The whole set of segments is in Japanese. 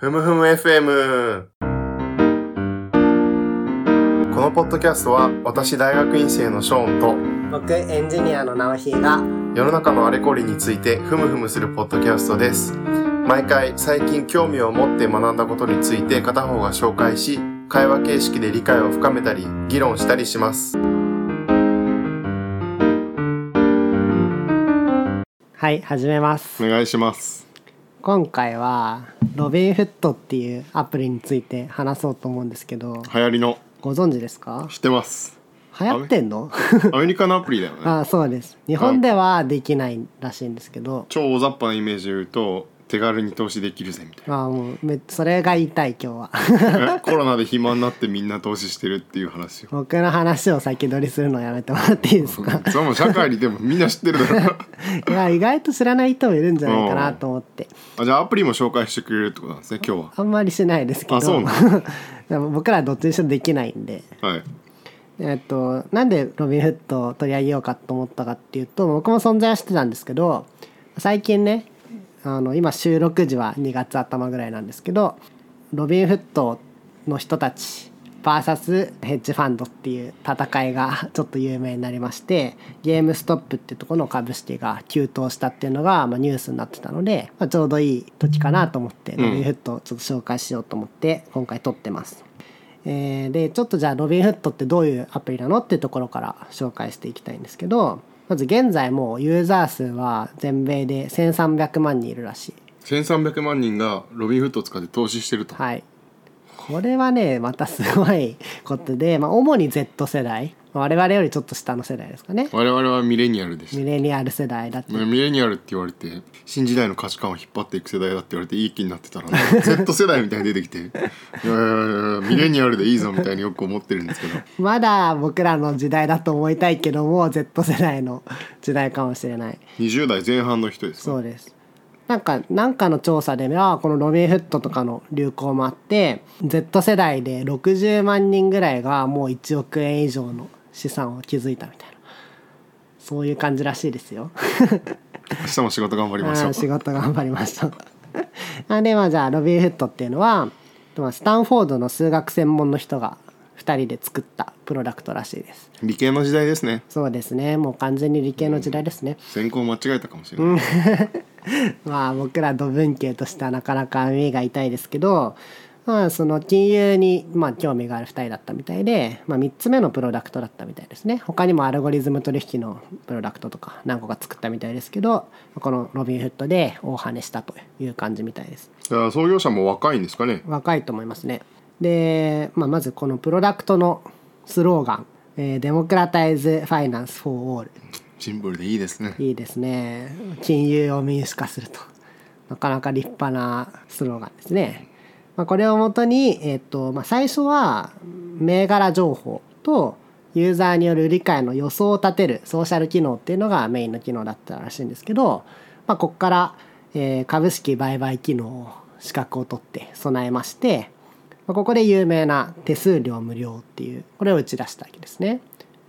ふむふむ FM このポッドキャストは私大学院生のショーン僕エンジニアの直ひがと世の中のあれこれについてふむふむするポッドキャストです。毎回最近興味を持って学んだことについて片方が紹介し会話形式で理解を深めたり議論したりします。はい始めます。お願いします今回はロビンフットっていうアプリについて話そうと思うんですけど流行りの。ご存知ですか？知ってます。流行ってんの？アメ リカのアプリだよね。あそうです。日本ではできないらしいんですけど。超大雑把なイメージで言うと手軽に投資できるぜみたいな。あもうめそれが言いたい今日は。え コロナで暇になってみんな投資してるっていう話よ。僕の話を先取りするのやめてもらっていいですか？それも社会にでもみんな知ってるだろ。いや意外と知らない人もいるんじゃないかなと思って。あじゃあアプリも紹介してくれるってことなんですね今日は。あんまりしないですけど。あそうな でも僕らどっちにしろできないんで。はい。えっと、なんでロビンフットを取り上げようかと思ったかっていうと僕も存在はしてたんですけど最近ねあの今収録時は2月頭ぐらいなんですけどロビンフットの人たち VS ヘッジファンドっていう戦いが ちょっと有名になりましてゲームストップっていうところの株式が急騰したっていうのが、まあ、ニュースになってたので、まあ、ちょうどいい時かなと思ってんロビンフットをちょっと紹介しようと思って今回撮ってます。えーでちょっとじゃあロビンフットってどういうアプリなのっていうところから紹介していきたいんですけどまず現在もうユーザー数は全米で1300万人いるらしい。1300万人がロビンフットを使って投資してると、はい。これはねまたすごいことで、まあ、主に Z 世代我々よりちょっと下の世代ですかね。我々はミレニアルでした。ミレニアル世代だってミレニアルって言われて新時代の価値観を引っ張っていく世代だって言われていい気になってたら、Z 世代みたいに出てきて いやいやいやミレニアルでいいぞみたいによく思ってるんですけど。まだ僕らの時代だと思いたいけども Z 世代の時代かもしれない。20代前半の人ですかそうです。なんかなんかの調査ではこのロビンフットとかの流行もあって Z 世代で60万人ぐらいがもう1億円以上の資産を築いたみたいなそういう感じらしいですよ。明日も仕事頑張りましょう仕事頑張りましょう。あでまあじゃあロビンフットっていうのはまあスタンフォードの数学専門の人が2人で作ったプロダクトらしいです。理系の時代ですねそうですねもう完全に理系の時代ですね。専攻間違えたかもしれない、まあ僕ら土文系としてはなかなか耳が痛いですけど、まあ、その金融にまあ興味がある2人だったみたいで、まあ、3つ目のプロダクトだったみたいですね。他にもアルゴリズム取引のプロダクトとか何個か作ったみたいですけどこのロビンフッドで大跳ねしたという感じみたいです。創業者も若いんですかね。若いと思いますね。で、まあ、まずこのプロダクトのスローガン「えー Democratize finance for all」シンプルでいいですね。いいですね。金融を民主化すると。なかなか立派なスローガンですね、まあ、これをもとに、えっとまあ、最初は銘柄情報とユーザーによる理解の予想を立てるソーシャル機能っていうのがメインの機能だったらしいんですけど、まあ、ここから、えー株式売買機能を資格を取って備えまして、まあここで有名な手数料無料っていうこれを打ち出したわけですね。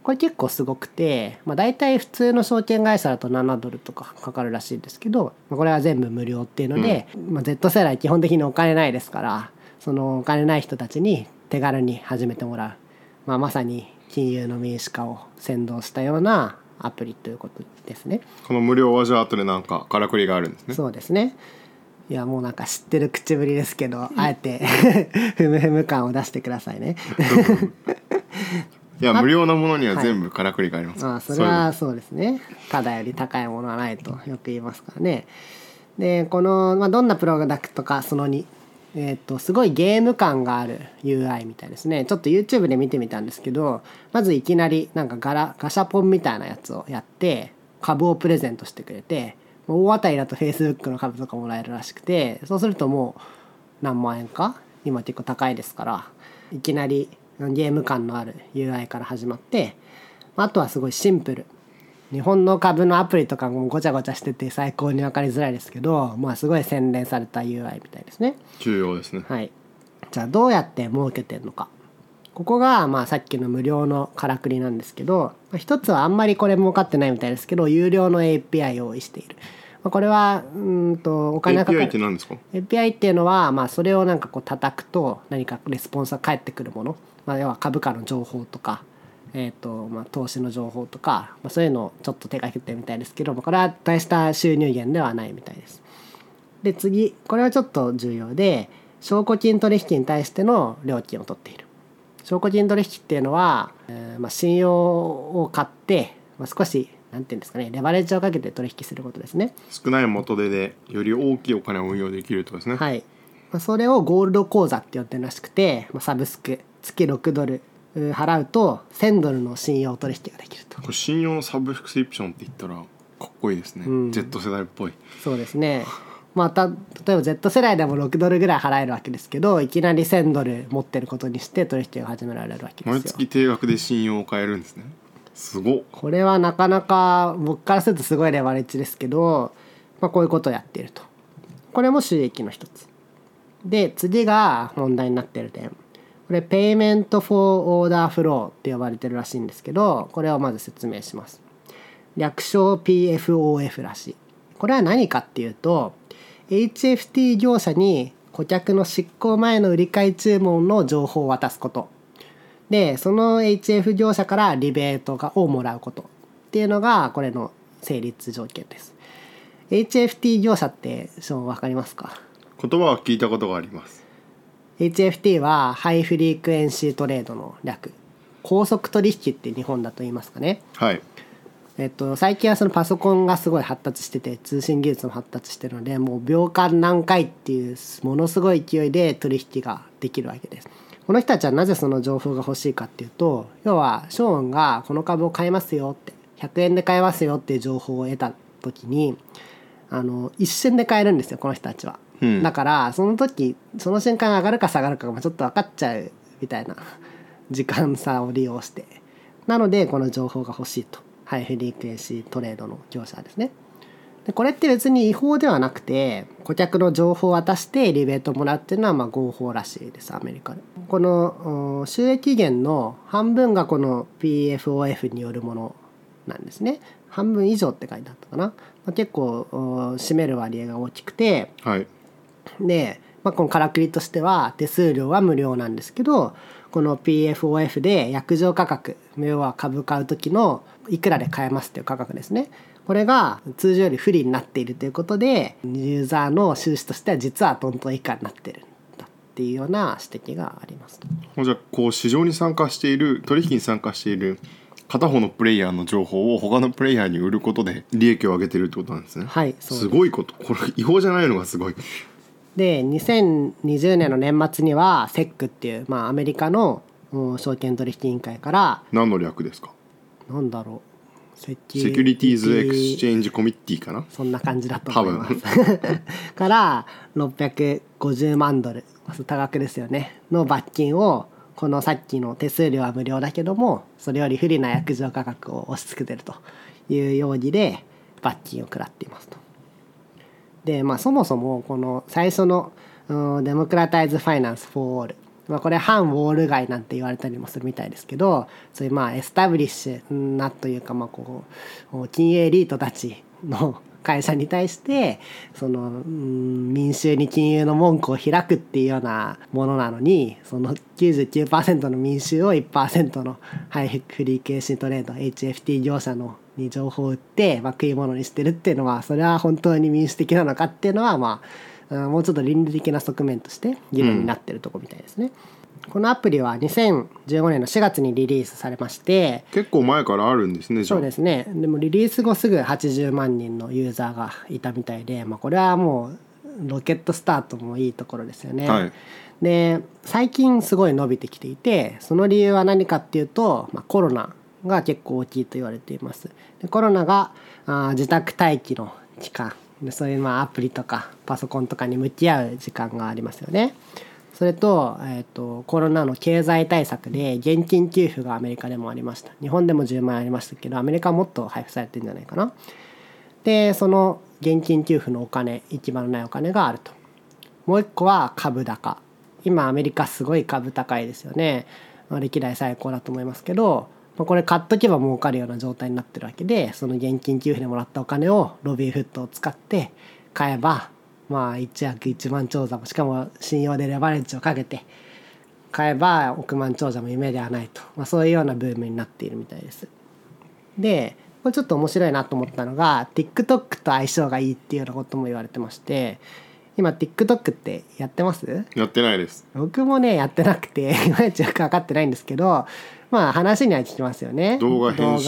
これ結構すごくて、まあ、大体普通の証券会社だと7ドルとかかかるらしいんですけど、まあこれは全部無料っていうので、まあ、Z 世代基本的にお金ないですからそのお金ない人たちに手軽に始めてもらう、まあ、まさに金融の民主化を先導したようなアプリということですね。この無料はじゃあ後でなんかからくりがあるんですね。そうですね。いやもうなんか知ってる口ぶりですけどあえて ふむふむ感を出してくださいね。いや無料なものには全部からくりがあります、ああそれはそうですね。ただより高いものはないとよく言いますからね。でこの、まあ、どんなプロダクトかその2えっとすごいゲーム感がある UI みたいですね。ちょっと YouTube で見てみたんですけどまずいきなりなんかガラガシャポンみたいなやつをやって株をプレゼントしてくれて大当たりだと Facebook の株とかもらえるらしくてそうするともう何万円か？今結構高いですからいきなりゲーム感のある UI から始まってあとはすごいシンプル。日本の株のアプリとかもごちゃごちゃしてて最高に分かりづらいですけどまあすごい洗練された UI みたいですね。重要ですね。はい。じゃあどうやって儲けてるのか。ここがまあさっきの無料のからくりなんですけどまあ一つはあんまりこれ儲かってないみたいですけど有料の API を用意している。まあ、これはうんとお金がかか API るって何ですか？API っていうのは、まあ、それをなんかこう叩くと何かレスポンスが返ってくるもの、まあ、要は株価の情報とか、えーとまあ、投資の情報とか、まあ、そういうのをちょっと手がけてるみたいですけど、まあ、これは大した収入源ではないみたいです。で次これはちょっと重要で証拠金取引に対しての料金を取っている。証拠金取引っていうのは、えーまあ、信用を買って、まあ、少しなんていうんですかねレバレッジをかけて取引することですね。少ない元手でより大きいお金を運用できるとですね、はい、まあ、それをゴールド口座って呼んでるらしくて、まあ、サブスク月6ドルう払うと1000ドルの信用取引ができると。これ信用のサブスクリプションって言ったらかっこいいですね、うん。Z 世代っぽい。そうですね。また例えば Z 世代でも6ドルぐらい払えるわけですけどいきなり1000ドル持ってることにして取引が始められるわけですよ。毎月定額で信用を買えるんですね。すごっ。これはなかなか僕からするとすごいレバレッジですけど、まあ、こういうことをやっていると。これも収益の一つ。で次が問題になっている点これ Payment for Order Flow って呼ばれてるらしいんですけどこれをまず説明します。略称 PFOF らしい。これは何かっていうと HFT 業者に顧客の執行前の売り買い注文の情報を渡すこと。でその HF 業者からリベートをもらうこと。っていうのがこれの成立条件です。HFT 業者ってショーン分かりますか？言葉は聞いたことがあります。HFT はハイフリークエンシートレードの略高速取引って日本だと言いますかねはいえっと、最近はそのパソコンがすごい発達してて通信技術も発達してるのでもう秒間何回っていうものすごい勢いで取引ができるわけです。この人たちはなぜその情報が欲しいかっていうと要はショーンがこの株を買いますよって100円で買えますよっていう情報を得た時にあの一瞬で買えるんですよこの人たちは。うん。だからその時その瞬間上がるか下がるかがちょっと分かっちゃうみたいな時間差を利用して。なのでこの情報が欲しいと。ハイフリークエンシートレードの業者ですね。でこれって別に違法ではなくて顧客の情報を渡してリベートもらうっていうのはまあ合法らしいですアメリカで。このお収益源の半分がこの PFOF によるものなんですね。半分以上って書いてあったかな、まあ、結構お占める割合が大きくてはいで、まあ、このからくりとしては手数料は無料なんですけどこの PFOF で約定価格要は株買う時のいくらで買えますっていう価格ですね。これが通常より不利になっているということでユーザーの収支としては実はトントン以下になってるんだっていうような指摘があります。と。じゃあこう市場に参加している取引に参加している片方のプレイヤーの情報を他のプレイヤーに売ることで利益を上げてるってことなんですね、はいすごいこと。これ違法じゃないのがすごいで2020年の年末には SEC っていう、まあ、アメリカのうん証券取引委員会から何の略ですか？なんだろう。 Se Securities Exch ange Committee かな？そんな感じだと思います。から650万ドル。多額ですよね。の罰金をこのさっきの手数料は無料だけどもそれより不利な約定価格を押し付けてるという容疑で罰金を食らっていますと。でまあそもそもこの最初の Democratize finance for all。まあこれ反ウォール街なんて言われたりもするみたいですけどそういうまあエスタブリッシュなというかまあこう金エリートたちの会社に対してその民衆に金融の門戸を開くっていうようなものなのにその99%の民衆を1%のハイフリーケーシートレード HFT 業者のに情報を売って、まあ、食い物にしてるっていうのはそれは本当に民主的なのかっていうのはまあうんもうちょっと倫理的な側面として議論になってるとこみたいですね。このアプリは2015年の4月にリリースされまして結構前からあるんですねそうですねでもリリース後すぐ80万人のユーザーがいたみたいで、まあ、これはもうロケットスタートもいいところですよね。はいで最近すごい伸びてきていてその理由は何かっていうと、まあ、コロナが結構大きいと言われています。でコロナがあ自宅待機の期間。でそういうまあアプリとかパソコンとかに向き合う時間がありますよね。それと,、えー、とコロナの経済対策で現金給付がアメリカでもありました。日本でも10万円ありましたけどアメリカはもっと配布されてるんじゃないかな。でその現金給付のお金行き場のないお金があると。もう一個は株高。今アメリカすごい株高いですよね。歴代最高だと思いますけどまあ、これ買っとけば儲かるような状態になってるわけでその現金給付でもらったお金をロビンフットを使って買えばまあ1億1万長者もしかも信用でレバレッジをかけて買えば億万長者も夢ではないと、まあ、そういうようなブームになっているみたいです。でこれちょっと面白いなと思ったのが TikTok と相性がいいっていうようなことも言われてまして今 TikTok ってやってます？やってないです。僕もねやってなくて いまいちよく分かってないんですけどまあ話には聞きますよね。動画編集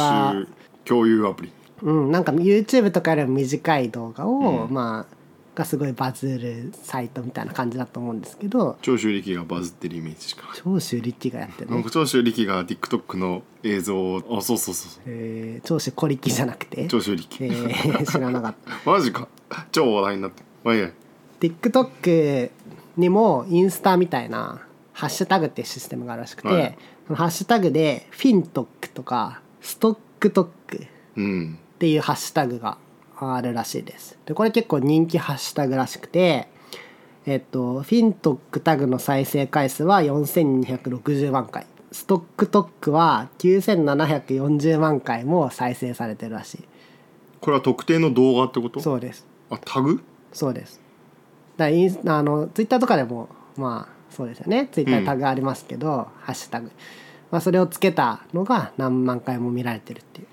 共有アプリ。うんなんか YouTube とかよりも短い動画を、うん。まあがすごいバズるサイトみたいな感じだと思うんですけど。長州力がバズってるイメージしか。長州力がやってるね長州力が TikTok の映像をあそうそうそうそう。えー長州小力じゃなくて？長州力、えー知らなかった。マジか。超話題になってまあいいや。TikTok にもインスタみたいなハッシュタグっていうシステムがあるらしくて、はいハッシュタグでフィントックとかストックトックっうん。ていうハッシュタグがあるらしいです。でこれ結構人気ハッシュタグらしくてえっとフィントックタグの再生回数は4260万回。ストックトックは9740万回も再生されてるらしい。これは特定の動画ってこと？そうです。あタグ？そうです。だインスあのツイッターとかでもまあそうですよね。ツイッタータグありますけど、ハッシュタグ、まあ、それをつけたのが何万回も見られてるっていう。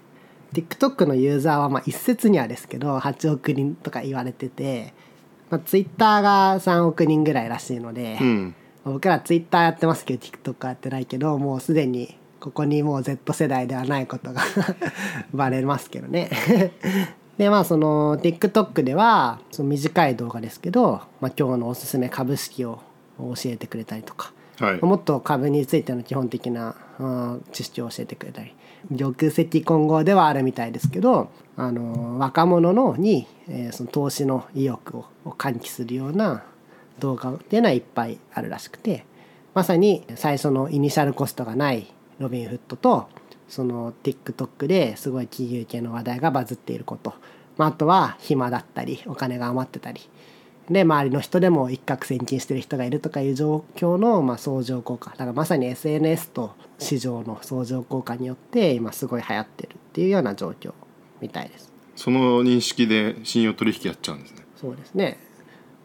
TikTok のユーザーはまあ一説にはですけど8億人とか言われてて、まあ、ツイッターが3億人ぐらいらしいので、うん。僕らツイッターやってますけど TikTok はやってないけどもうすでにここにもう Z 世代ではないことが バレますけどね。でまあその TikTok ではその短い動画ですけど、まあ、今日のおすすめ株式を教えてくれたりとかはい。もっと株についての基本的なうん知識を教えてくれたり。玉石混合ではあるみたいですけどあの若者のに、えーその投資の意欲を喚起するような動画っていうのはいっぱいあるらしくてまさに最初のイニシャルコストがないロビンフットとその TikTok ですごい金融系の話題がバズっていること、まあ、あとは暇だったりお金が余ってたり。で周りの人でも一攫千金してる人がいるとかいう状況のまあ相乗効果だからまさに SNS と市場の相乗効果によって今すごい流行ってるっていうような状況みたいです。その認識で信用取引やっちゃうんですね、そうですね、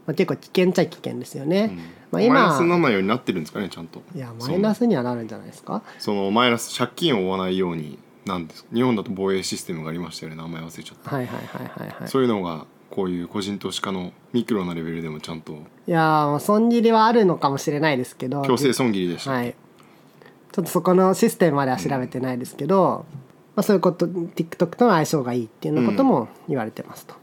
まあ、結構危険っちゃ危険ですよね。うんまあ、マイナ今スにならないようになってるんですかねちゃんといやマイナスにはなるんじゃないですか？そのマイナス借金を負わないようになんです日本だと防衛システムがありましたよね名前忘れちゃった、はいはいはいはいはい。そういうのがこういう個人投資家のミクロなレベルでもちゃんといやーまあ損切りはあるのかもしれないですけど強制損切りでした、はい、ちょっとそこのシステムまでは調べてないですけど、まあ、そういうこと TikTok との相性がいいっていうようなことも言われてますと。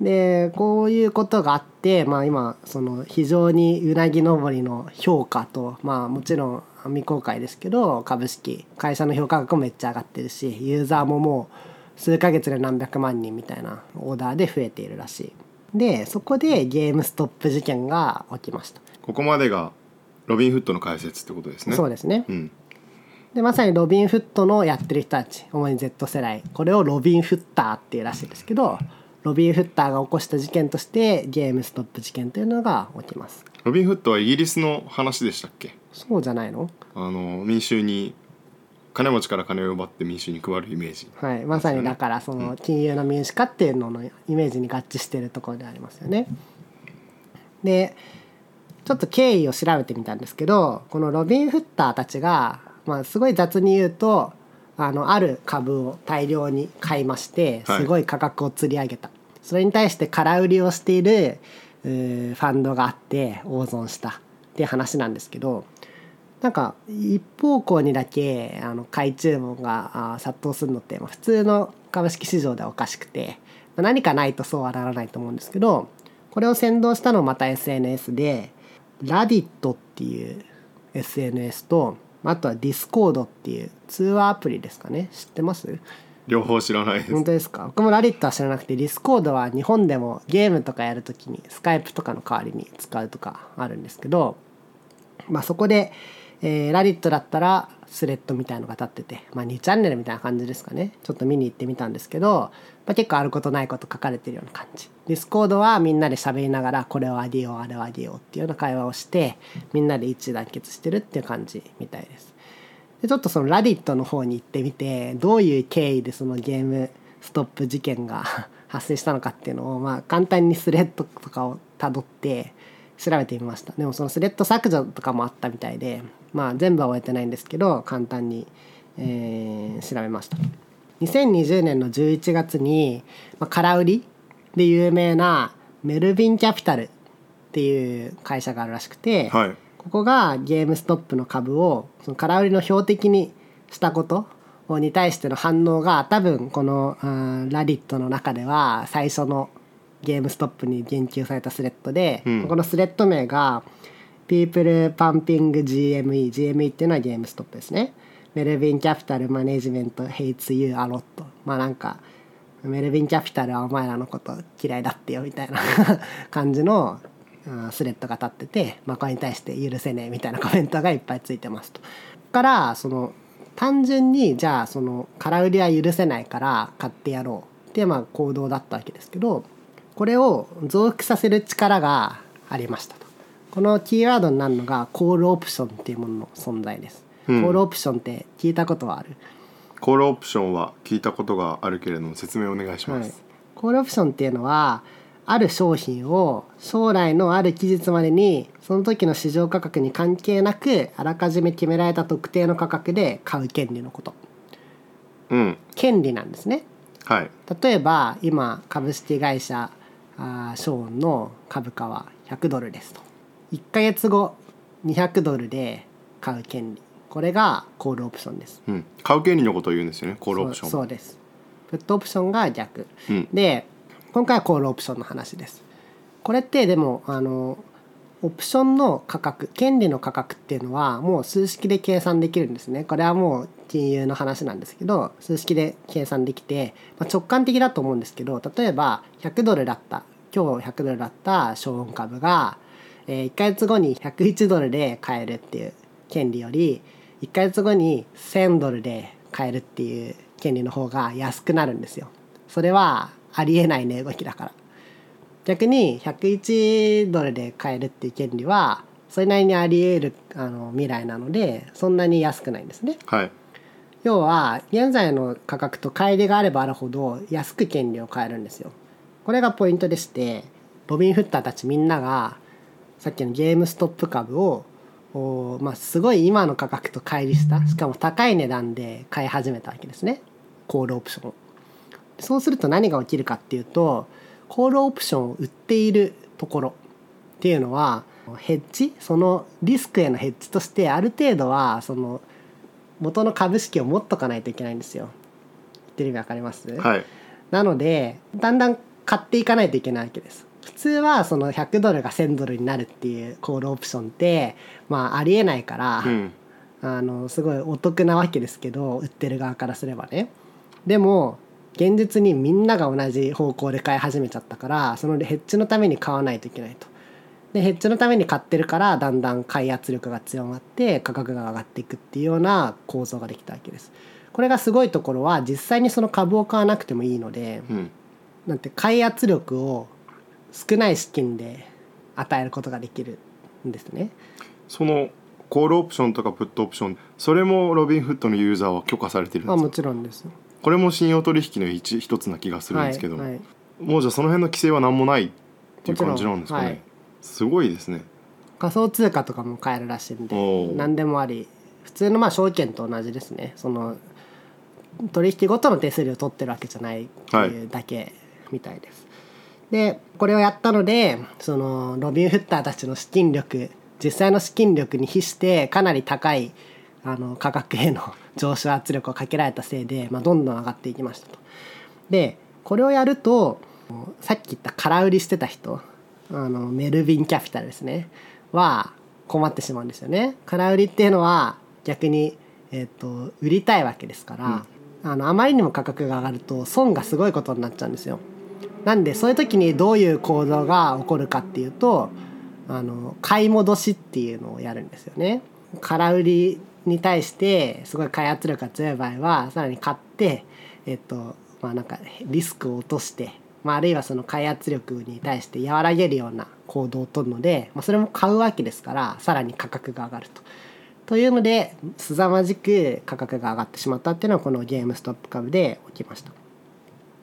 でこういうことがあって、まあ、今その非常にうなぎ登りの評価と、まあ、もちろん未公開ですけど株式会社の評価額もめっちゃ上がってるしユーザーももう数ヶ月で何百万人みたいなオーダーで増えているらしい。でそこでゲームストップ事件が起きました。ここまでがロビンフットの解説ってことですね。そうですね。うん。でまさにロビンフットのやってる人たち主に Z 世代。これをロビンフッターっていうらしいですけどロビンフッターが起こした事件としてゲームストップ事件というのが起きます。ロビンフットはイギリスの話でしたっけ？そうじゃないの？あの民衆に金持ちから金を奪って民衆に配るイメージ。はい。まさにだからその金融の民主化っていうののイメージに合致しているところでありますよね。でちょっと経緯を調べてみたんですけどこのロビンフッターたちが、まあ、すごい雑に言うとあのある株を大量に買いましてはい。すごい価格を釣り上げた、それに対して空売りをしているファンドがあって大損したっていう話なんですけどなんか一方向にだけあの買い注文があ殺到するのって、まあ、普通の株式市場ではおかしくて、まあ何かないとそうはならないと思うんですけどこれを先導したのはまた SNS で Reddit っていう SNS とあとはディスコードっていう通話アプリですかね。知ってます？両方知らないです。本当ですか？僕も Reddit は知らなくてディスコードは日本でもゲームとかやるときにスカイプとかの代わりに使うとかあるんですけど、まあ、そこで、えー Reddit だったらスレッドみたいのが立ってて、まあ、2チャンネルみたいな感じですかね。ちょっと見に行ってみたんですけど、まあ、結構あることないこと書かれてるような感じ。ディスコードはみんなで喋りながらこれをあげようあれをあげようっていうような会話をしてみんなで一致団結してるっていう感じみたいです。でちょっとその Reddit の方に行ってみてどういう経緯でそのゲームストップ事件が 発生したのかっていうのをまあ簡単にスレッドとかをたどって調べてみました。でもそのスレッド削除とかもあったみたいでまあ全部は追えてないんですけど簡単に、えー調べました。2020年の11月に、まあ、空売りで有名なメルビンキャピタルっていう会社があるらしくて、はい。ここがゲームストップの株をその空売りの標的にしたことに対しての反応が多分このうんラディットの中では最初のゲームストップに言及されたスレッドで、うん。このスレッド名が People Pumping GME GME っていうのはゲームストップですね。メルビンキャピタルマネジメント Hates You a lot まあなんかメルビンキャピタルはお前らのこと嫌いだってよみたいな 感じのうんスレッドが立ってて、まあ、これに対して許せねえみたいなコメントがいっぱいついてますと。からその単純にじゃあその空売りは許せないから買ってやろうっていうまあ行動だったわけですけどこれを増幅させる力がありましたと。このキーワードになるのがコールオプションっていうものの存在です。うん。コールオプションって聞いたことはある？コールオプションは聞いたことがあるけれども説明お願いしまはい。す、、コールオプションっていうのはある商品を将来のある期日までにその時の市場価格に関係なくあらかじめ決められた特定の価格で買う権利のこと。うん。権利なんですね。はい。例えば今株式会社あーショーンの株価は100ドルですと。1ヶ月後200ドルで買う権利。これがコールオプションです。うん、買う権利のことを言うんですよねコールオプション。そうそうです。プットオプションが逆。うん。で今回はコールオプションの話です。これってでもあのオプションの価格権利の価格っていうのはもう数式で計算できるんですね。これはもう金融の話なんですけど数式で計算できて、まあ、直感的だと思うんですけど例えば100ドルだった今日100ドルだったショーン株が、え1ヶ月後に101ドルで買えるっていう権利より1ヶ月後に1000ドルで買えるっていう権利の方が安くなるんですよ。それはありえない値動きだから。逆に101ドルで買えるっていう権利はそれなりにあり得るあの未来なのでそんなに安くないんですね。はい要は現在の価格と乖離があればあるほど安く権利を買えるんですよ。これがポイントでしてロビン・フッターたちみんながさっきのゲームストップ株をおまあ、すごい今の価格と乖離したしかも高い値段で買い始めたわけですねコールオプションを。そうすると何が起きるかっていうとコールオプションを売っているところっていうのはヘッジそのリスクへのヘッジとしてある程度はその元の株式を持っとかないといけないんですよ。言ってる意味わかります、はいなのでだんだん買っていかないといけないわけです。普通はその100ドルが1000ドルになるっていうコールオプションってまあありえないから、うん。あのすごいお得なわけですけど売ってる側からすればね。でも現実にみんなが同じ方向で買い始めちゃったからそのヘッジのために買わないといけないと。でヘッジのために買ってるからだんだん買い圧力が強まって価格が上がっていくっていうような構造ができたわけです。これがすごいところは実際にその株を買わなくてもいいのでうんなんて買い圧力を少ない資金で与えることができるんですね。そのコールオプションとかプットオプションそれもロビンフットのユーザーは許可されてるんまあもですかちろんです。これも信用取引の一一つな気がするんですけど、はいはい。もうじゃあその辺の規制は何もないっていう感じなんですかね、はい。すごいですね。仮想通貨とかも買えるらしいんで何でもあり。普通のまあ証券と同じですね。その取引ごとの手数料を取ってるわけじゃないっていうだけみたいです。でこれをやったのでそのロビン・フッターたちの資金力実際の資金力に比してかなり高いあの価格への 上昇圧力をかけられたせいで、まあ、どんどん上がっていきましたと。でこれをやるとさっき言った空売りしてた人あのメルビンキャピタルですねは困ってしまうんですよね。空売りっていうのは逆に、えっと売りたいわけですから、あのあまりにも価格が上がると損がすごいことになっちゃうんですよ。なんでそういう時にどういう行動が起こるかっていうとあの買い戻しっていうのをやるんですよね。空売りに対してすごい買い圧力が強い場合はさらに買ってえっとまあなんかリスクを落として、まあ、あるいはその買い圧力に対して和らげるような行動を取るので、まあ、それも買うわけですからさらに価格が上がると。というので凄まじく価格が上がってしまったっていうのはこのゲームストップ株で起きました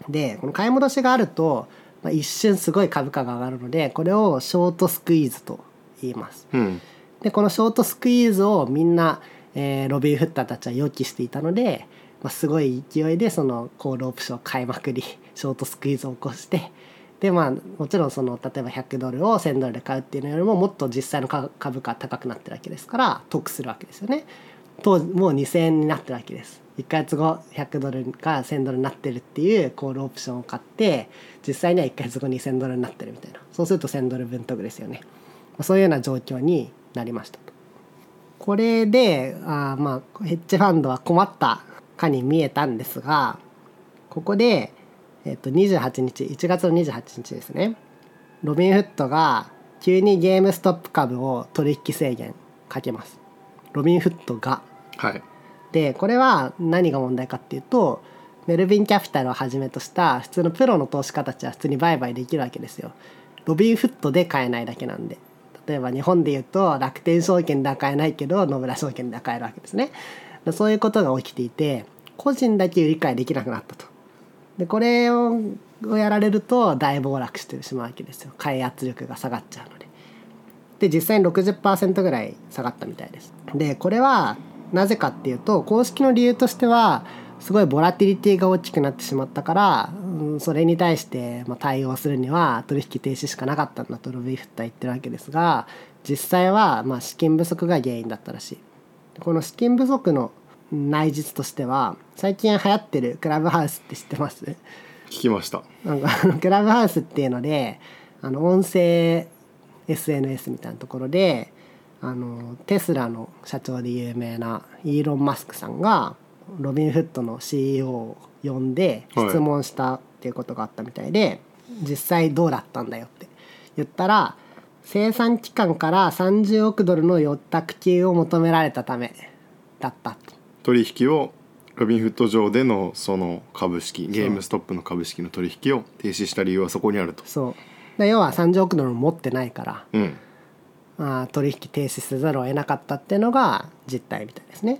でこの買い戻しがあると、まあ、一瞬すごい株価が上がるのでこれをショートスクイーズと言いますうんでこのショートスクイーズをみんな、えーロビン・フッターたちは予期していたので、まあ、すごい勢いでそのコールオプションを買いまくり ショートスクイーズを起こしてでまあもちろんその例えば100ドルを1000ドルで買うっていうのよりももっと実際のか株価が高くなってるわけですから得するわけですよね。当時もう2000円になってるわけです。1ヶ月後100ドルが1000ドルになってるっていうコールオプションを買って実際には1ヶ月後2000ドルになってるみたいな。そうすると1000ドル分得ですよね。そういうような状況になりました。これであまあヘッジファンドは困ったかに見えたんですがここで、えっと28日1月の28日ですね。ロビンフットが急にゲームストップ株を取引制限かけます。ロビンフットが。はい。でこれは何が問題かっていうとメルビンキャピタルをはじめとした普通のプロの投資家たちは普通に売買できるわけですよ。ロビンフットで買えないだけなんで。例えば日本で言うと楽天証券では買えないけど野村証券では買えるわけですね。そういうことが起きていて個人だけ売り買いできなくなったと。でこれををやられると大暴落してしまうわけですよ。買い圧力が下がっちゃうので。で実際に60%ぐらい下がったみたいです。でこれはなぜかっていうと公式の理由としてはすごいボラティリティが大きくなってしまったから、うん、それに対してまあ対応するには取引停止しかなかったんだとロビーフッター言ってるわけですが実際はまあ資金不足が原因だったらしい。この資金不足の内実としては最近流行ってるクラブハウスって知ってます？聞きました。なんか クラブハウスっていうのであの音声 SNS みたいなところであのテスラの社長で有名なイーロン・マスクさんがロビンフットの CEO を呼んではい。質問したっていうことがあったみたいで、実際どうだったんだよって。言ったら生産機関から30億ドルの予託金を求められたためだった。と。取引をロビンフット上でのその株式ゲームストップの株式の取引を停止した理由はそこにあると。そう。で要は30億ドル持ってないからうんあー取引停止せざるを得なかったっていうのが実態みたいですね。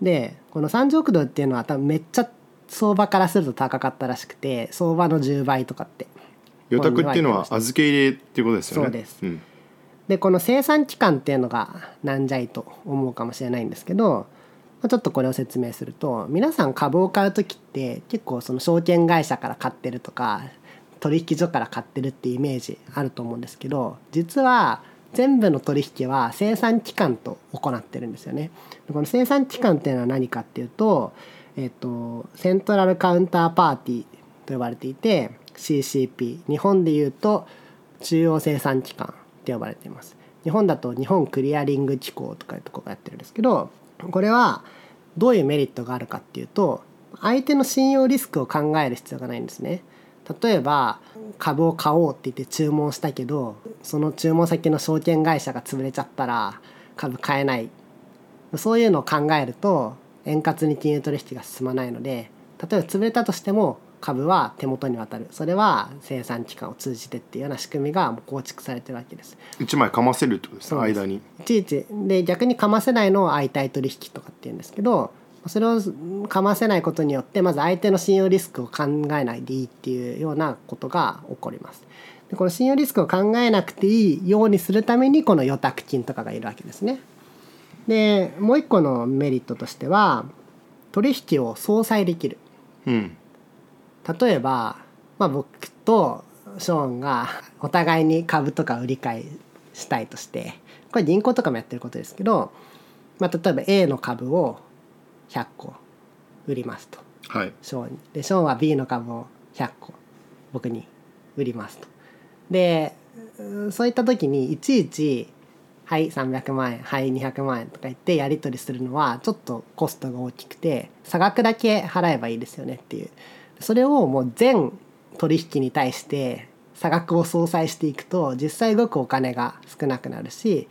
でこの30億ドルっていうのは多分めっちゃ相場からすると高かったらしくて相場の10倍とかって。予託っていうのは預け入れっていうことですよねそうですんでこの生産期間っていうのがなんじゃいと思うかもしれないんですけどまあちょっとこれを説明すると皆さん株を買う時って結構その証券会社から買ってるとか取引所から買ってるっていうイメージあると思うんですけど実は全部の取引は生産期間と行ってるんですよね。この生産期間っていうのは何かっていうと、えっとセントラルカウンターパーティーと呼ばれていて CCP 日本でいうと中央生産機関って呼ばれています。日本だと日本クリアリング機構とかいうとこがやってるんですけどこれはどういうメリットがあるかっていうと相手の信用リスクを考える必要がないんですね。例えば株を買おうって言って注文したけどその注文先の証券会社が潰れちゃったら株買えない。そういうのを考えると円滑に金融取引が進まないので例えば潰れたとしても株は手元に渡る。それは生産機関を通じてっていうような仕組みが構築されてるわけです。一枚かませるってことですね間に。いちいち。で逆にかませないのを相対取引とかっていうんですけどそれをかませないことによってまず相手の信用リスクを考えないでいいっていうようなことが起こります。でこの信用リスクを考えなくていいようにするためにこの予託金とかがいるわけですね。でもう一個のメリットとしては取引を相殺できる。うん例えば、まあ、僕とショーンが お互いに株とか売り買いしたいとしてこれ銀行とかもやってることですけど、まあ、例えば A の株を100個売りますと。はい。ショーンに。でショーンは B の株を100個僕に売りますと。でうんそういった時にいちいち「はい300万円はい200万円」とか言ってやり取りするのはちょっとコストが大きくて差額だけ払えばいいですよねっていう。それをもう全取引に対して差額を相殺していくと実際動くお金が少なくなるし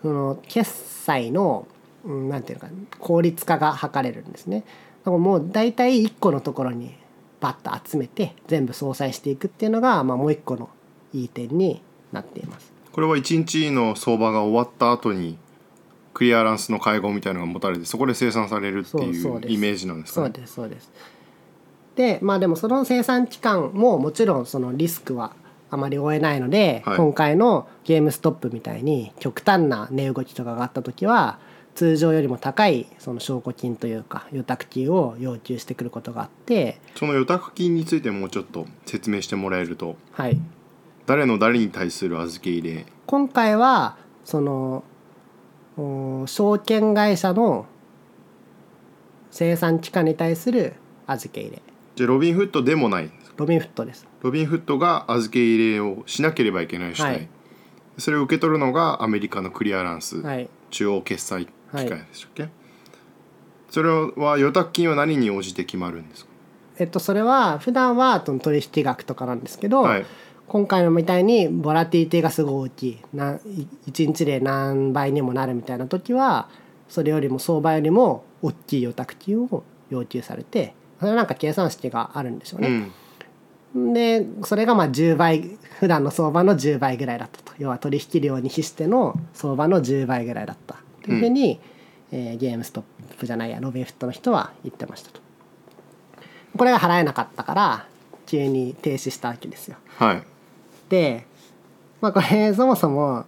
その決済のうんなんていうのかな効率化が図れるんですね。だからもう大体1個のところにバッと集めて全部相殺していくっていうのが、まあ、もう一個のいい点になっています。これは一日の相場が終わった後にクリアランスの会合みたいなのが持たれてそこで生産されるっていそうイメージなんですかね？そうですそうですでまあでもその生産期間ももちろんそのリスクはあまり負えないので、はい今回のゲームストップみたいに極端な値動きとかがあった時は通常よりも高いその証拠金というか預託金を要求してくることがあってその預託金についてもうちょっと説明してもらえるとはい。誰の誰に対する預け入れ？今回はそのお証券会社の生産期間に対する預け入れ。じゃあロビンフットでもない。ロビンフットです。ロビンフットが預け入れをしなければいけない主体、はい。それを受け取るのがアメリカのクリアランス、はい。中央決済機械でしたっけ、それは預託金は何に応じて決まるんですか？えっとそれは普段はその取引額とかなんですけど、はい。今回のみたいにボラティティがすごい大きいな1日で何倍にもなるみたいな時はそれよりも相場よりも大きい預託金を要求されてそれはなんか計算式があるんでしょううね。ん。でそれがまあ10倍普段の相場の10倍ぐらいだったと。要は取引量に比しての相場の10倍ぐらいだったというふうに、えーゲームストップじゃないやロビンフットの人は言ってましたと。これが払えなかったから急に停止したわけですよ。はいで、まあ、これそもそも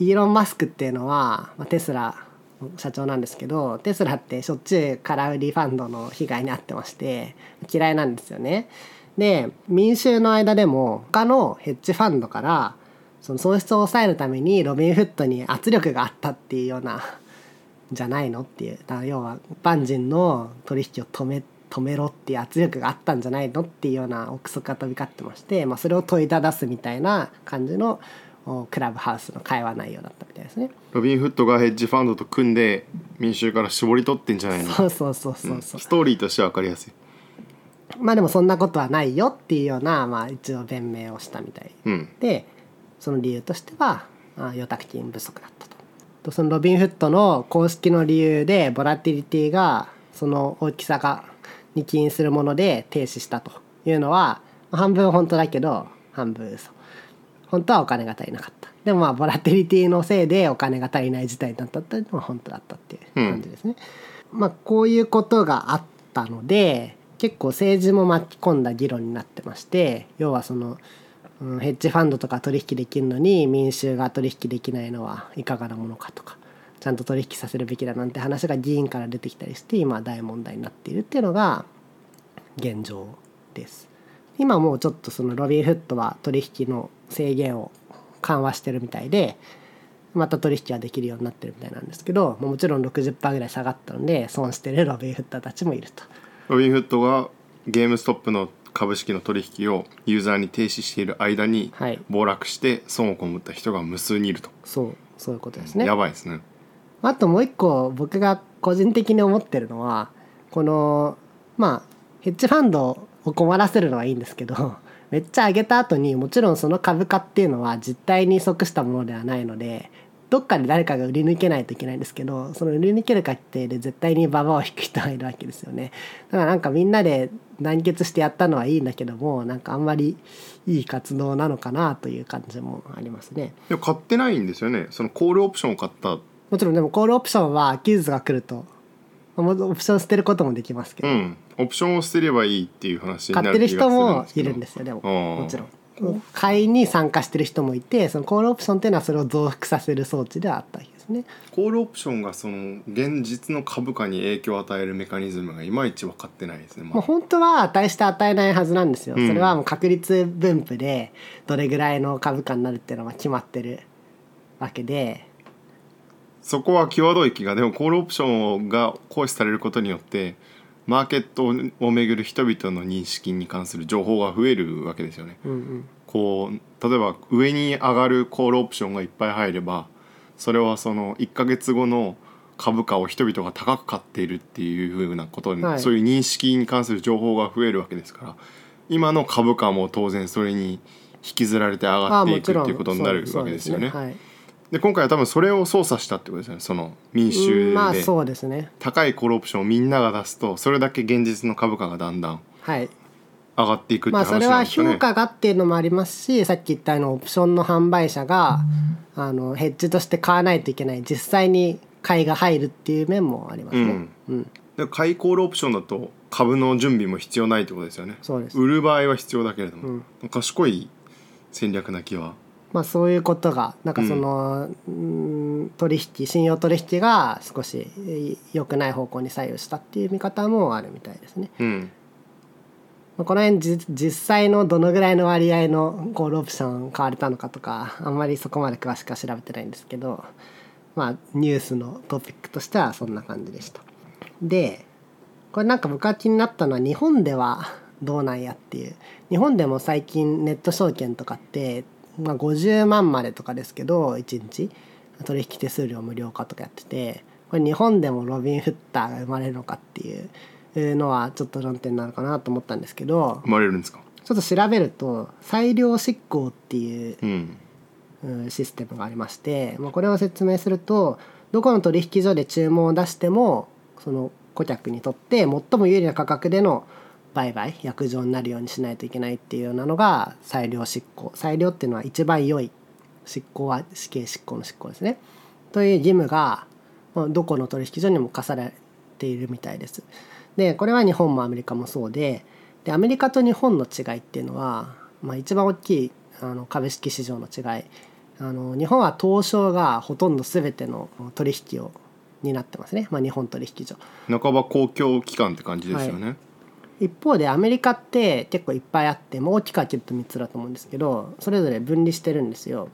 イーロン・マスクっていうのは、まあ、テスラの社長なんですけどテスラってしょっちゅう空売りファンドの被害に遭ってまして嫌いなんですよね。で民衆の間でも他のヘッジファンドからその損失を抑えるためにロビンフットに圧力があったっていうようなじゃないのっていう。だから要は万人の取引を止め止めろっていう圧力があったんじゃないのっていうような憶測が飛び交ってまして、まあ、それを問いただすみたいな感じのおクラブハウスの会話内容だったみたいですね。ロビンフットがヘッジファンドと組んで民衆から絞り取ってんじゃないの？そうそうそうそうそう。ストーリーとしては分かりやすい。まあでもそんなことはないよっていうような、まあ、一応弁明をしたみたいうん。でその理由としてはあ預託金不足だったと。とそのロビンフットの公式の理由でボラティリティがその大きさがに起因するもので停止したと。いうのはまあ半分本当だけど半分嘘。本当はお金が足りなかった。でもまあボラティリティのせいでお金が足りない事態になったっていうのは本当だったっていう感じですね、まあこういうことがあったので結構政治も巻き込んだ議論になってまして要はそのうんヘッジファンドとか取引できるのに民衆が取引できないのはいかがなものかとかちゃんと取引させるべきだなんて話が議員から出てきたりして今大問題になっているっていうのが現状です。今もうちょっとそのロビンフットは取引の制限を緩和してるみたいでまた取引ができるようになってるみたいなんですけどもちろん60%ぐらい下がったので損してるロビンフットたちもいると。ロビンフットがゲームストップの株式の取引をユーザーに停止している間にはい。暴落して損を被った人が無数にいると、そうそういうことですね。やばいですね。あともう一個僕が個人的に思ってるのはこのまあヘッジファンドを困らせるのはいいんですけど めっちゃ上げた後にもちろんその株価っていうのは実態に即したものではないのでどっかで誰かが売り抜けないといけないんですけどその売り抜ける過程で絶対にババアを引く人がいるわけですよね。だからなんかみんなで団結してやったのはいいんだけどもなんかあんまりいい活動なのかなという感じもありますね。でも買ってないんですよね。そのコールオプションを買った。もちろんでもコールオプションは期日が来るとまあオプション捨てることもできますけど、うん。オプションを捨てればいいっていう話にな買ってる人もいるんですよでも。もちろん買いに参加してる人もいてそのコールオプションっていうのはそれを増幅させる装置ではあったわけですね。コールオプションがその現実の株価に影響を与えるメカニズムがいまいち分かってないですね、まあ、もう本当は値して与えないはずなんですよ、うん。それはもう確率分布でどれぐらいの株価になるっていうのは決まってるわけで。そこは際どい気がでもコールオプションが行使されることによってマーケットをめぐる人々の認識に関する情報が増えるわけですよね。うんうんこう例えば上に上がるコールオプションがいっぱい入ればそれはその1ヶ月後の株価を人々が高く買っているっていうふうなことに、はいそういう認識に関する情報が増えるわけですから今の株価も当然それに引きずられて上がっていくっていうことになるわけですよね。はいで今回は多分それを操作したってことですよね。その民衆うんまあでそうですね。高いコールオプションをみんなが出すとそれだけ現実の株価がだんだんはい。上がっていくって話まあそれはなんですかね。評価がっていうのもありますしさっき言ったようなオプションの販売者があのヘッジとして買わないといけない実際に買いが入るっていう面もありますね。うん。うん、で買いコールオプションだと株の準備も必要ないってことですよね。そうです。売る場合は必要だけれども、うん。賢い戦略な気はまあそういうことがなんかその、うん、取引信用取引が少しえー良くない方向に左右したっていう見方もあるみたいですね。うんまあこの辺じ実際のどのぐらいの割合のコールオプション買われたのかとかあんまりそこまで詳しくは調べてないんですけどまあニュースのトピックとしてはそんな感じでした。でこれなんか僕が気になったのは日本ではどうなんやっていう日本でも最近ネット証券とかって、まあ、50万までとかですけど1日。取引手数料無料化とかやっててこれ日本でもロビンフッターが生まれるのかっていうのはちょっと論点なのかなと思ったんですけど生まれるんですか？ちょっと調べると裁量執行っていううん。うんシステムがありまして、まあ、これを説明するとどこの取引所で注文を出してもその顧客にとって最も有利な価格での売買約定になるようにしないといけないっていうようなのが裁量執行。裁量っていうのは一番良い執行は死刑執行の執行ですね。という義務がまあどこの取引所にも課されているみたいです。でこれは日本もアメリカもそうででアメリカと日本の違いっていうのは、まあ、一番大きいあの株式市場の違い。あの日本は東証がほとんど全ての取引を担ってますね、まあ、日本取引所。半ば公共機関って感じですよね、一方でアメリカって結構いっぱいあってもう大きく分けると3つだと思うんですけどそれぞれ分離してるんですよ。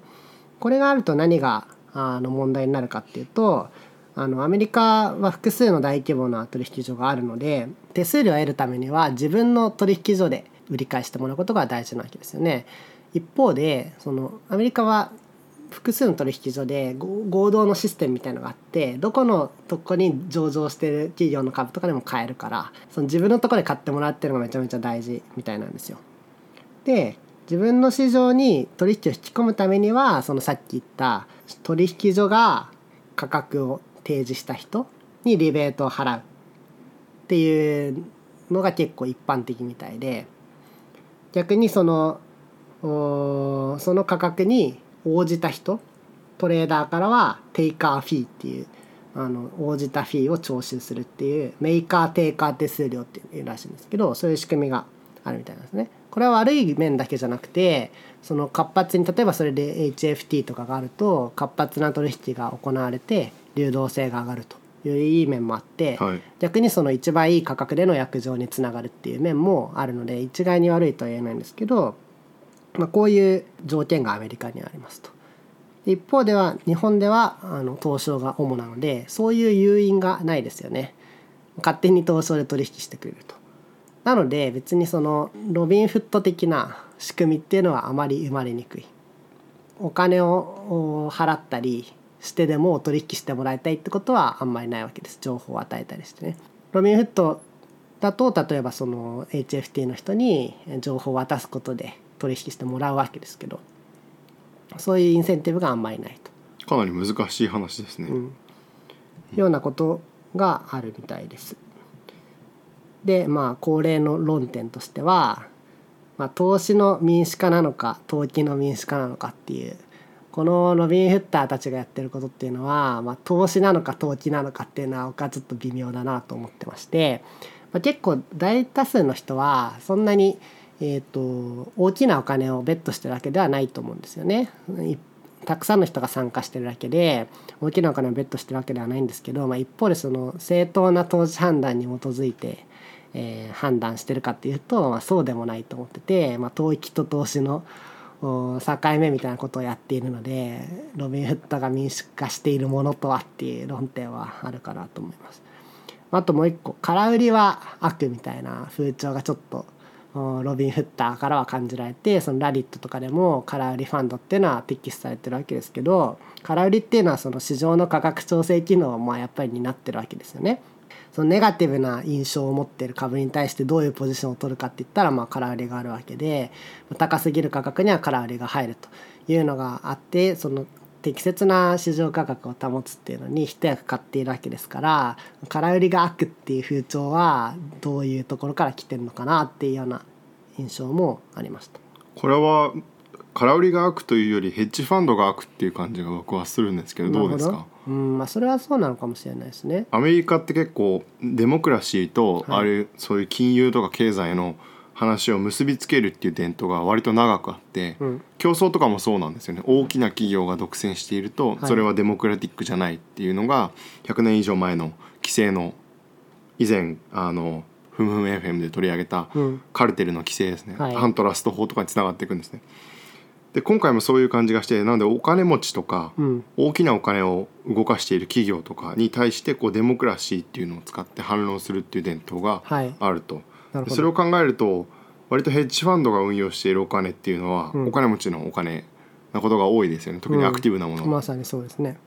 これがあると何があの問題になるかっていうとあのアメリカは複数の大規模な取引所があるので手数料を得るためには自分の取引所で売り買いしてもらうことが大事なわけですよね。一方でそのアメリカは複数の取引所で合同のシステムみたいのがあってどこのとこに上場してる企業の株とかでも買えるからその自分のところで買ってもらうっていうのがめちゃめちゃ大事みたいなんですよ。で自分の市場に取引を引き込むためにはそのさっき言った取引所が価格を提示した人にリベートを払うっていうのが結構一般的みたいで逆にそのその価格に応じた人トレーダーからはテイカーフィーっていうあの応じたフィーを徴収するっていうメーカーテイカー手数料っていうらしいんですけどそういう仕組みがあるみたいなんですね。これは悪い面だけじゃなくてその活発に例えばそれで HFT とかがあると活発な取引が行われて流動性が上がるといういい面もあって、はい逆にその一番いい価格での約定につながるっていう面もあるので一概に悪いとは言えないんですけど、まあ、こういう条件がアメリカにありますと。一方では日本ではあの東証が主なのでそういう誘因がないですよね。勝手に東証で取引してくれると。なので別にそのロビンフット的な仕組みっていうのはあまり生まれにくい。お金を払ったりしてでも取引してもらいたいってことはあんまりないわけです情報を与えたりしてね。ロビンフットだと例えばその HFT の人に情報を渡すことで取引してもらうわけですけどそういうインセンティブがあんまりないと。かなり難しい話ですね、うんようなことがあるみたいです。でまあ恒例の論点としては、まあ、投資の民主化なのか投機の民主化なのかっていうこのロビン・フッターたちがやってることっていうのは、まあ、投資なのか投機なのかっていうのは僕はちょっと微妙だなと思ってまして、まあ、結構大多数の人はそんなに、えー、と大きなお金をベットしてるわけではないと思うんですよね。たくさんの人が参加してるだけで大きなお金をベットしてるわけではないんですけど、まあ、一方でその正当な投資判断に基づいて、えー判断してるかっていうと、まあ、そうでもないと思ってて、まあ、投機と投資の境目みたいなことをやっているのでロビン・フッタが民主化しているものとはっていう論点はあるかなと思います。あともう一個空売りは悪みたいな風潮がちょっとロビン・フッターからは感じられてそのラディットとかでも空売りファンドっていうのはテキスされてるわけですけど空売りっていうのはその市場の価格調整機能をまやっぱり担ってるわけですよね。そのネガティブな印象を持ってる株に対してどういうポジションを取るかって言ったらまあ空売りがあるわけで高すぎる価格には空売りが入るというのがあってその適切な市場価格を保つっていうのに一役買っているわけですから空売りが悪っていう風潮はどういうところから来てるのかなっていうような印象もありました。これは空売りが悪というよりヘッジファンドが悪っていう感じが僕はするんですけどど。うですか？うんまあそれはそうなのかもしれないですね。アメリカって結構デモクラシーとはい。あれ、そういう金融とか経済の話を結びつけるっていう伝統が割と長くあって、うん。競争とかもそうなんですよね。大きな企業が独占しているとはい。それはデモクラティックじゃないっていうのが100年以上前の規制の以前あのふむふむ FM で取り上げたうん。カルテルの規制ですね、はい。反トラスト法とかにつながっていくんですね。で今回もそういう感じがしてなのでお金持ちとか、うん。大きなお金を動かしている企業とかに対してこうデモクラシーっていうのを使って反論するっていう伝統がはい。あると、なるほどそれを考えると割とヘッジファンドが運用しているお金っていうのは、うん。お金持ちのお金なことが多いですよね。特にアクティブなもの、まさにそうですね。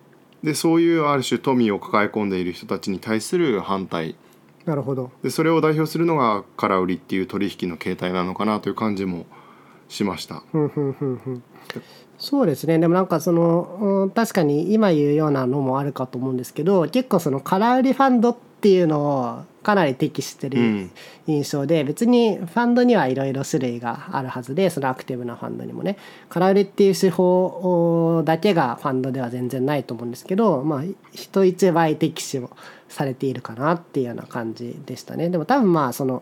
でそういうある種富を抱え込んでいる人たちに対する反対。なるほど。でそれを代表するのが空売りっていう取引の形態なのかなという感じもしました。そうですね。でもなんかそのうん確かに今言うようなのもあるかと思うんですけど結構その空売りファンドっていうのをかなり適してるうん印象で、別にファンドにはいろいろ種類があるはずでそのアクティブなファンドにもね空売りっていう手法だけがファンドでは全然ないと思うんですけどまあ人一倍適使をされているかなっていうような感じでしたね。でも多分まあその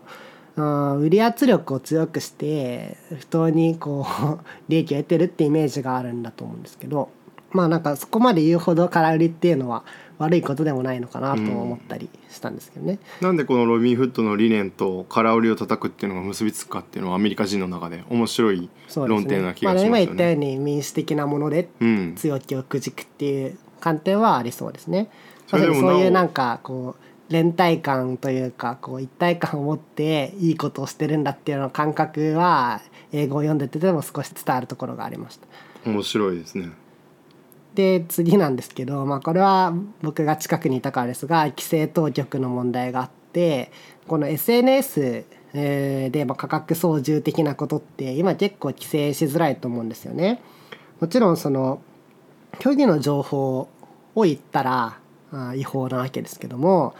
うん売り圧力を強くして不当にこう 利益を得てるってイメージがあるんだと思うんですけどまあなんかそこまで言うほど空売りっていうのは悪いことでもないのかなと思ったりしたんですけどね。なんでこのロビン・フッドの理念と空売りを叩くっていうのが結びつくかっていうのはアメリカ人の中で面白い論点なねまあ、気がしますよ今言ったようね。に民主的なものでうん、強気をくじくっていう観点はありそうですね。それでもまさにそういうなんかこう連帯感というかこう一体感を持っていいことをしてるんだっていうの感覚は英語を読んでてでも少し伝わるところがありました。面白いですね。で次なんですけど、まあ、これは僕が近くにいたからですが規制当局の問題があってこの SNS えーでまあ価格操縦的なことって今結構規制しづらいと思うんですよね。もちろんその虚偽の情報を言ったらあ違法なわけですけども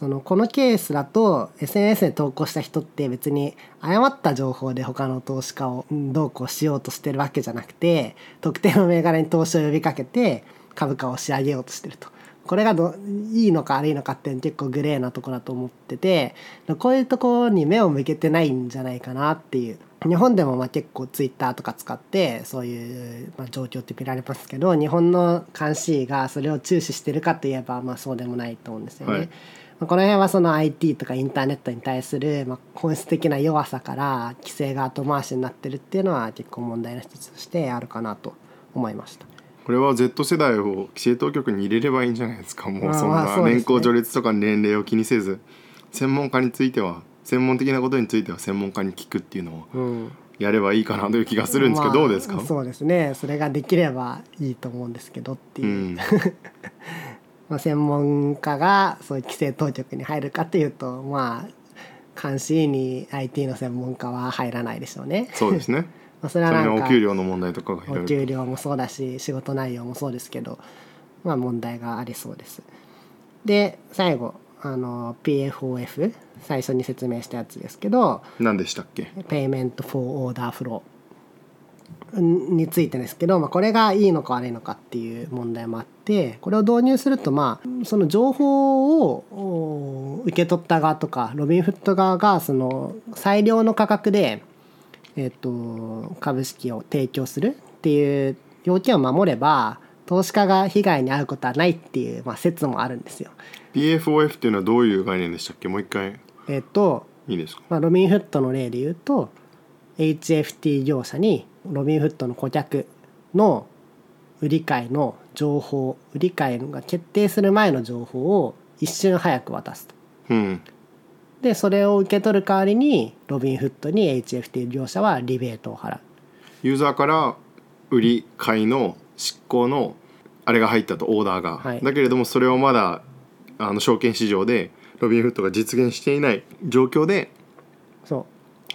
そのこのケースだと SNS で投稿した人って別に誤った情報で他の投資家をどうこうしようとしてるわけじゃなくて特定の銘柄に投資を呼びかけて株価を押し上げようとしてると。これがどいいのか悪いのかって結構グレーなとこだと思っててこういうとこに目を向けてないんじゃないかなっていう日本でもまあ結構ツイッターとか使ってそういうまあ状況って見られますけど日本の監視がそれを注視してるかといえばまあそうでもないと思うんですよね。はいまあこの辺はその IT とかインターネットに対するまあ本質的な弱さから規制が後回しになってるっていうのは結構問題の一つとしてあるかなと思いました。これは Z 世代を規制当局に入れればいいんじゃないですか。も まあうそんな年功序列とか年齢を気にせず専門家については専門的なことについては専門家に聞くっていうのをうん。やればいいかなという気がするんですけど、どうですか？まあそうですね。それができればいいと思うんですけどっていう。う、ん、まあ、専門家がそういう規制当局に入るかというとまあ監視員に IT の専門家は入らないでしょうね。そうですね まあそれはなんかにお給料の問題とかお給料もそうだし仕事内容もそうですけどまあ問題がありそうです。で最後あの PFOF 最初に説明したやつですけど何でしたっけ？Payment for Order Flow についてですけど、まあ、これがいいのか悪いのかっていう問題もあってこれを導入するとまあその情報をお受け取った側とかロビンフット側がその最良の価格で、えっと株式を提供するっていう要件を守れば投資家が被害に遭うことはないっていう、まあ、説もあるんですよ。PFOF っていうのはどういう概念でしたっけ？もう一回。えっといいですか？まあ、ロビンフットの例で言うと HFT 業者にロビンフットの顧客の売り買いの情報売り買いが決定する前の情報を一瞬早く渡すと。うん。でそれを受け取る代わりにロビンフットに HFT 業者はリベートを払う。ユーザーから売り買いの執行のあれが入ったとオーダーが、はい。だけれどもそれをまだあの証券市場でロビンフットが実現していない状況でそ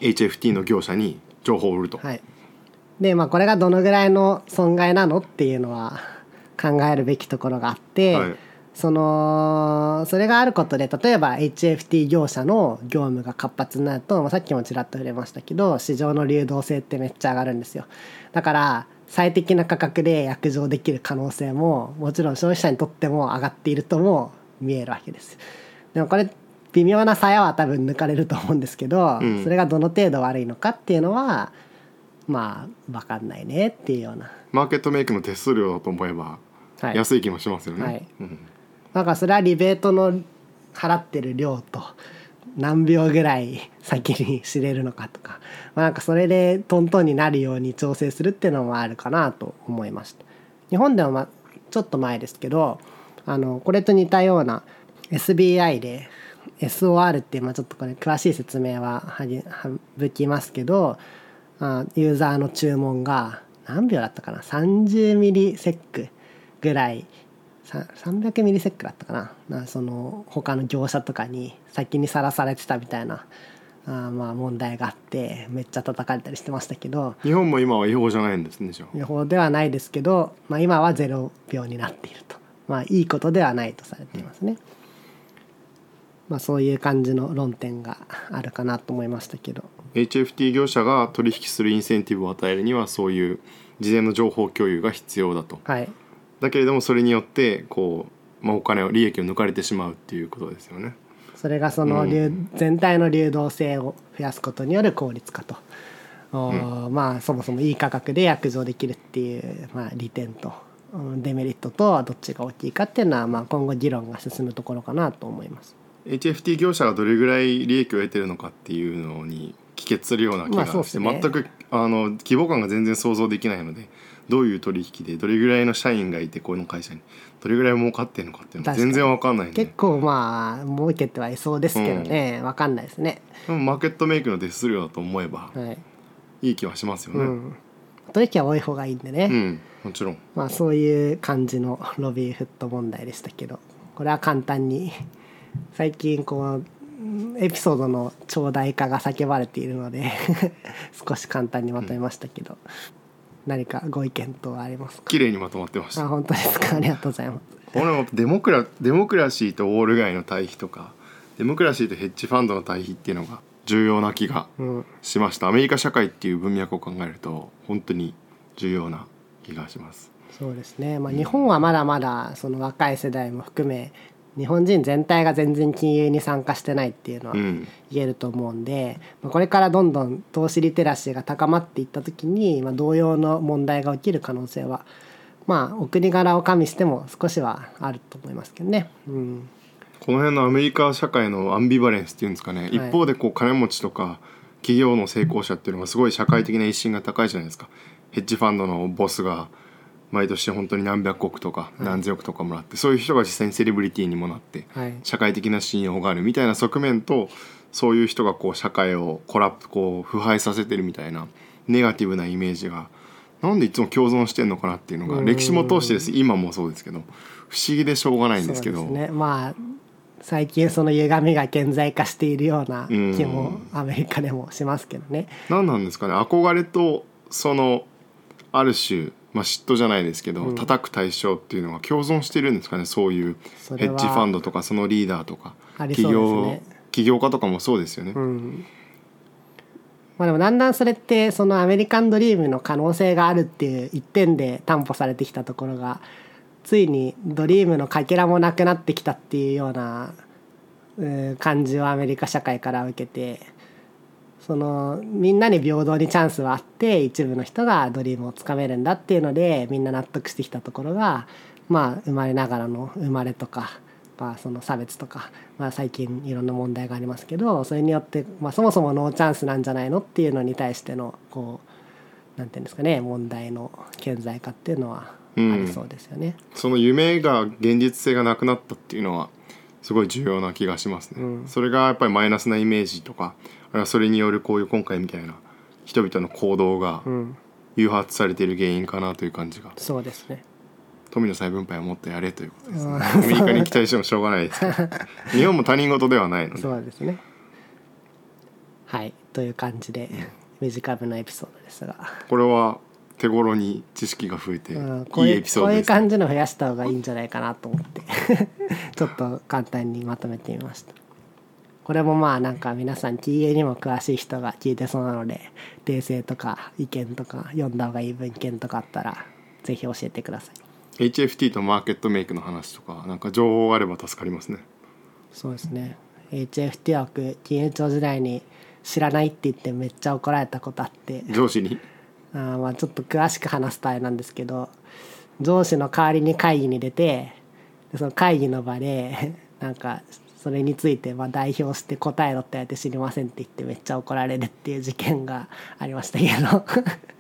HFT の業者に情報を売ると、うはい。でまあこれがどのぐらいの損害なのっていうのは考えるべきところがあって、はいそのそれがあることで例えば HFT 業者の業務が活発になると、まあ、さっきもちらっと触れましたけど市場の流動性ってめっちゃ上がるんですよだから最適な価格で約定できる可能性ももちろん消費者にとっても上がっているとも見えるわけです。でもこれ微妙な鞘は多分抜かれると思うんですけど、うんそれがどの程度悪いのかっていうのはまあ分かんないねっていうような。マーケットメイクの手数料だと思えばはい、安い気もしますよね、はい。うん。なんかそれはリベートの払ってる量と何秒ぐらい先に知れるのかとか、まあ、なんかそれでトントンになるように調整するっていうのもあるかなと思いました。日本でも、ま、ちょっと前ですけどあのこれと似たような SBI で SOR っていう、まあ、ちょっとこれ詳しい説明ははじ省きますけどあユーザーの注文が何秒だったかな？30ミリセックぐらい。さ300ミリセックだったかな。なその他の業者とかに先にさらされてたみたいなあーまあ問題があってめっちゃ叩かれたりしてましたけど。日本も今は違法じゃないんですねじゃあ。予報ではないですけど、まあ、今は0秒になっていると。まあいいことではないとされていますね。まあそういう感じの論点があるかなと思いましたけど。HFT 業者が取引するインセンティブを与えるにはそういう事前の情報共有が必要だと。はいだけれどもそれによってこう、まあ、お金を利益を抜かれてしまうっていうことですよね。それがその流、全体の流動性を増やすことによる効率化と、おーまあそもそもいい価格で約定できるっていう、まあ、利点とうんデメリットとどっちが大きいかっていうのは、まあ、今後議論が進むところかなと思います。HFT 業者がどれぐらい利益を得てるのかっていうのに帰結するような気まあがして、そうですね。全くあの規模感が全然想像できないのでどういう取引でどれぐらいの社員がいてこの会社にどれぐらい儲かってるのかっていうの全然わかんないんで結構まあ儲けてはいそうですけどね、わかんないですね。でもマーケットメイクの手数料だと思えばはい。いい気はしますよね。うん、取引は多い方がいいんでね、うん、もちろん。まあそういう感じのロビーフット問題でしたけど。これは簡単に最近こうエピソードの長大化が叫ばれているので 少し簡単にまとめましたけど、何かご意見等はありますか？綺麗にまとまってました。あ本当ですか？ありがとうございます。俺もデモクラデモクラシーとウォール街の対比とかデモクラシーとヘッジファンドの対比っていうのが重要な気がうん。しました。アメリカ社会っていう文脈を考えると本当に重要な気がします。そうですね、まあ、日本はまだまだその若い世代も含め日本人全体が全然金融に参加してないっていうのはうん。言えると思うんで、まあこれからどんどん投資リテラシーが高まっていった時に、まあ、同様の問題が起きる可能性はまあお国柄を加味しても少しはあると思いますけどね。うん、この辺のアメリカ社会のアンビバレンスっていうんですかね、い。一方でこう金持ちとか企業の成功者っていうのがすごい社会的な一心が高いじゃないですか。ヘッジファンドのボスが毎年本当に何百億とか何千億とかもらって、そういう人が実際にセレブリティにもなってはい。社会的な信用があるみたいな側面とそういう人がこう社会をコラプこう腐敗させてるみたいなネガティブなイメージがなんでいつも共存してんのかなっていうのがうん。歴史も通してです。今もそうですけど不思議でしょうがないんですけど。そうですね。まあ最近その歪みが顕在化しているような気もアメリカでもしますけどね。何なんですかね。憧れとそのある種、まあ、嫉妬じゃないですけど、うん叩く対象っていうのが共存してるんですかねそういうヘッジファンドとかそのリーダーとかありそう企業。起業家とかもそうですよね。うんまあ、でもだんだんそれってそのアメリカンドリームの可能性があるっていう一点で担保されてきたところがついにドリームのかけらもなくなってきたっていうようなうん感じをアメリカ社会から受けてそのみんなに平等にチャンスはあって一部の人がドリームをつかめるんだっていうのでみんな納得してきたところがまあ生まれながらの生まれとか、まあ、その差別とか、まあ、最近いろんな問題がありますけどそれによって、まあ、そもそもノーチャンスなんじゃないのっていうのに対してのこうなんていうんですかね問題の顕在化っていうのはありそうですよね。その夢が現実性がなくなったっていうのはすごい重要な気がしますね、うん。それがやっぱりマイナスなイメージとかそれによるこういう今回みたいな人々の行動がうん、誘発されている原因かなという感じが。そうですね。富の再分配をもっとやれということですね。うん。アメリカに期待してもしょうがないですけど 日本も他人事ではないので。そうですね。はい。という感じで短めのエピソードですが、これは手頃に知識が増えていうん、こういいうこういうエピソードです、感じの増やした方がいいんじゃないかなと思って。ちょっと簡単にまとめてみました。これもまあなんか皆さん TA にも詳しい人が聞いてそうなので訂正とか意見とか読んだ方がいい文献とかあったらぜひ教えてください。HFT とマーケットメイクの話とかなんか情報があれば助かりますね。そうですね。HFT 枠金融庁時代に知らないって言ってめっちゃ怒られたことあって。上司に？あーまあちょっと詳しく話すとあれなんですけど上司の代わりに会議に出てでその会議の場で なんかそれについてまあ代表して答えろって言われて知りませんって言ってめっちゃ怒られるっていう事件がありましたけど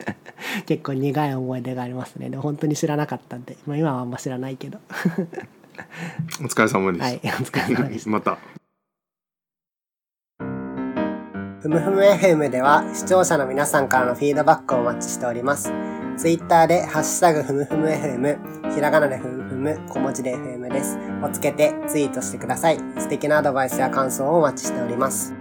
結構苦い思い出がありますね。でも本当に知らなかったんで、まあ、今はあんま知らないけど。お疲れ様です、はいお疲れ様でした。またふむふむ FM では視聴者の皆さんからのフィードバックをお待ちしております。ツイッターでハッシュタグふむふむ FM、ひらがなでふむふむ、小文字で FM です。をつけてツイートしてください。素敵なアドバイスや感想をお待ちしております。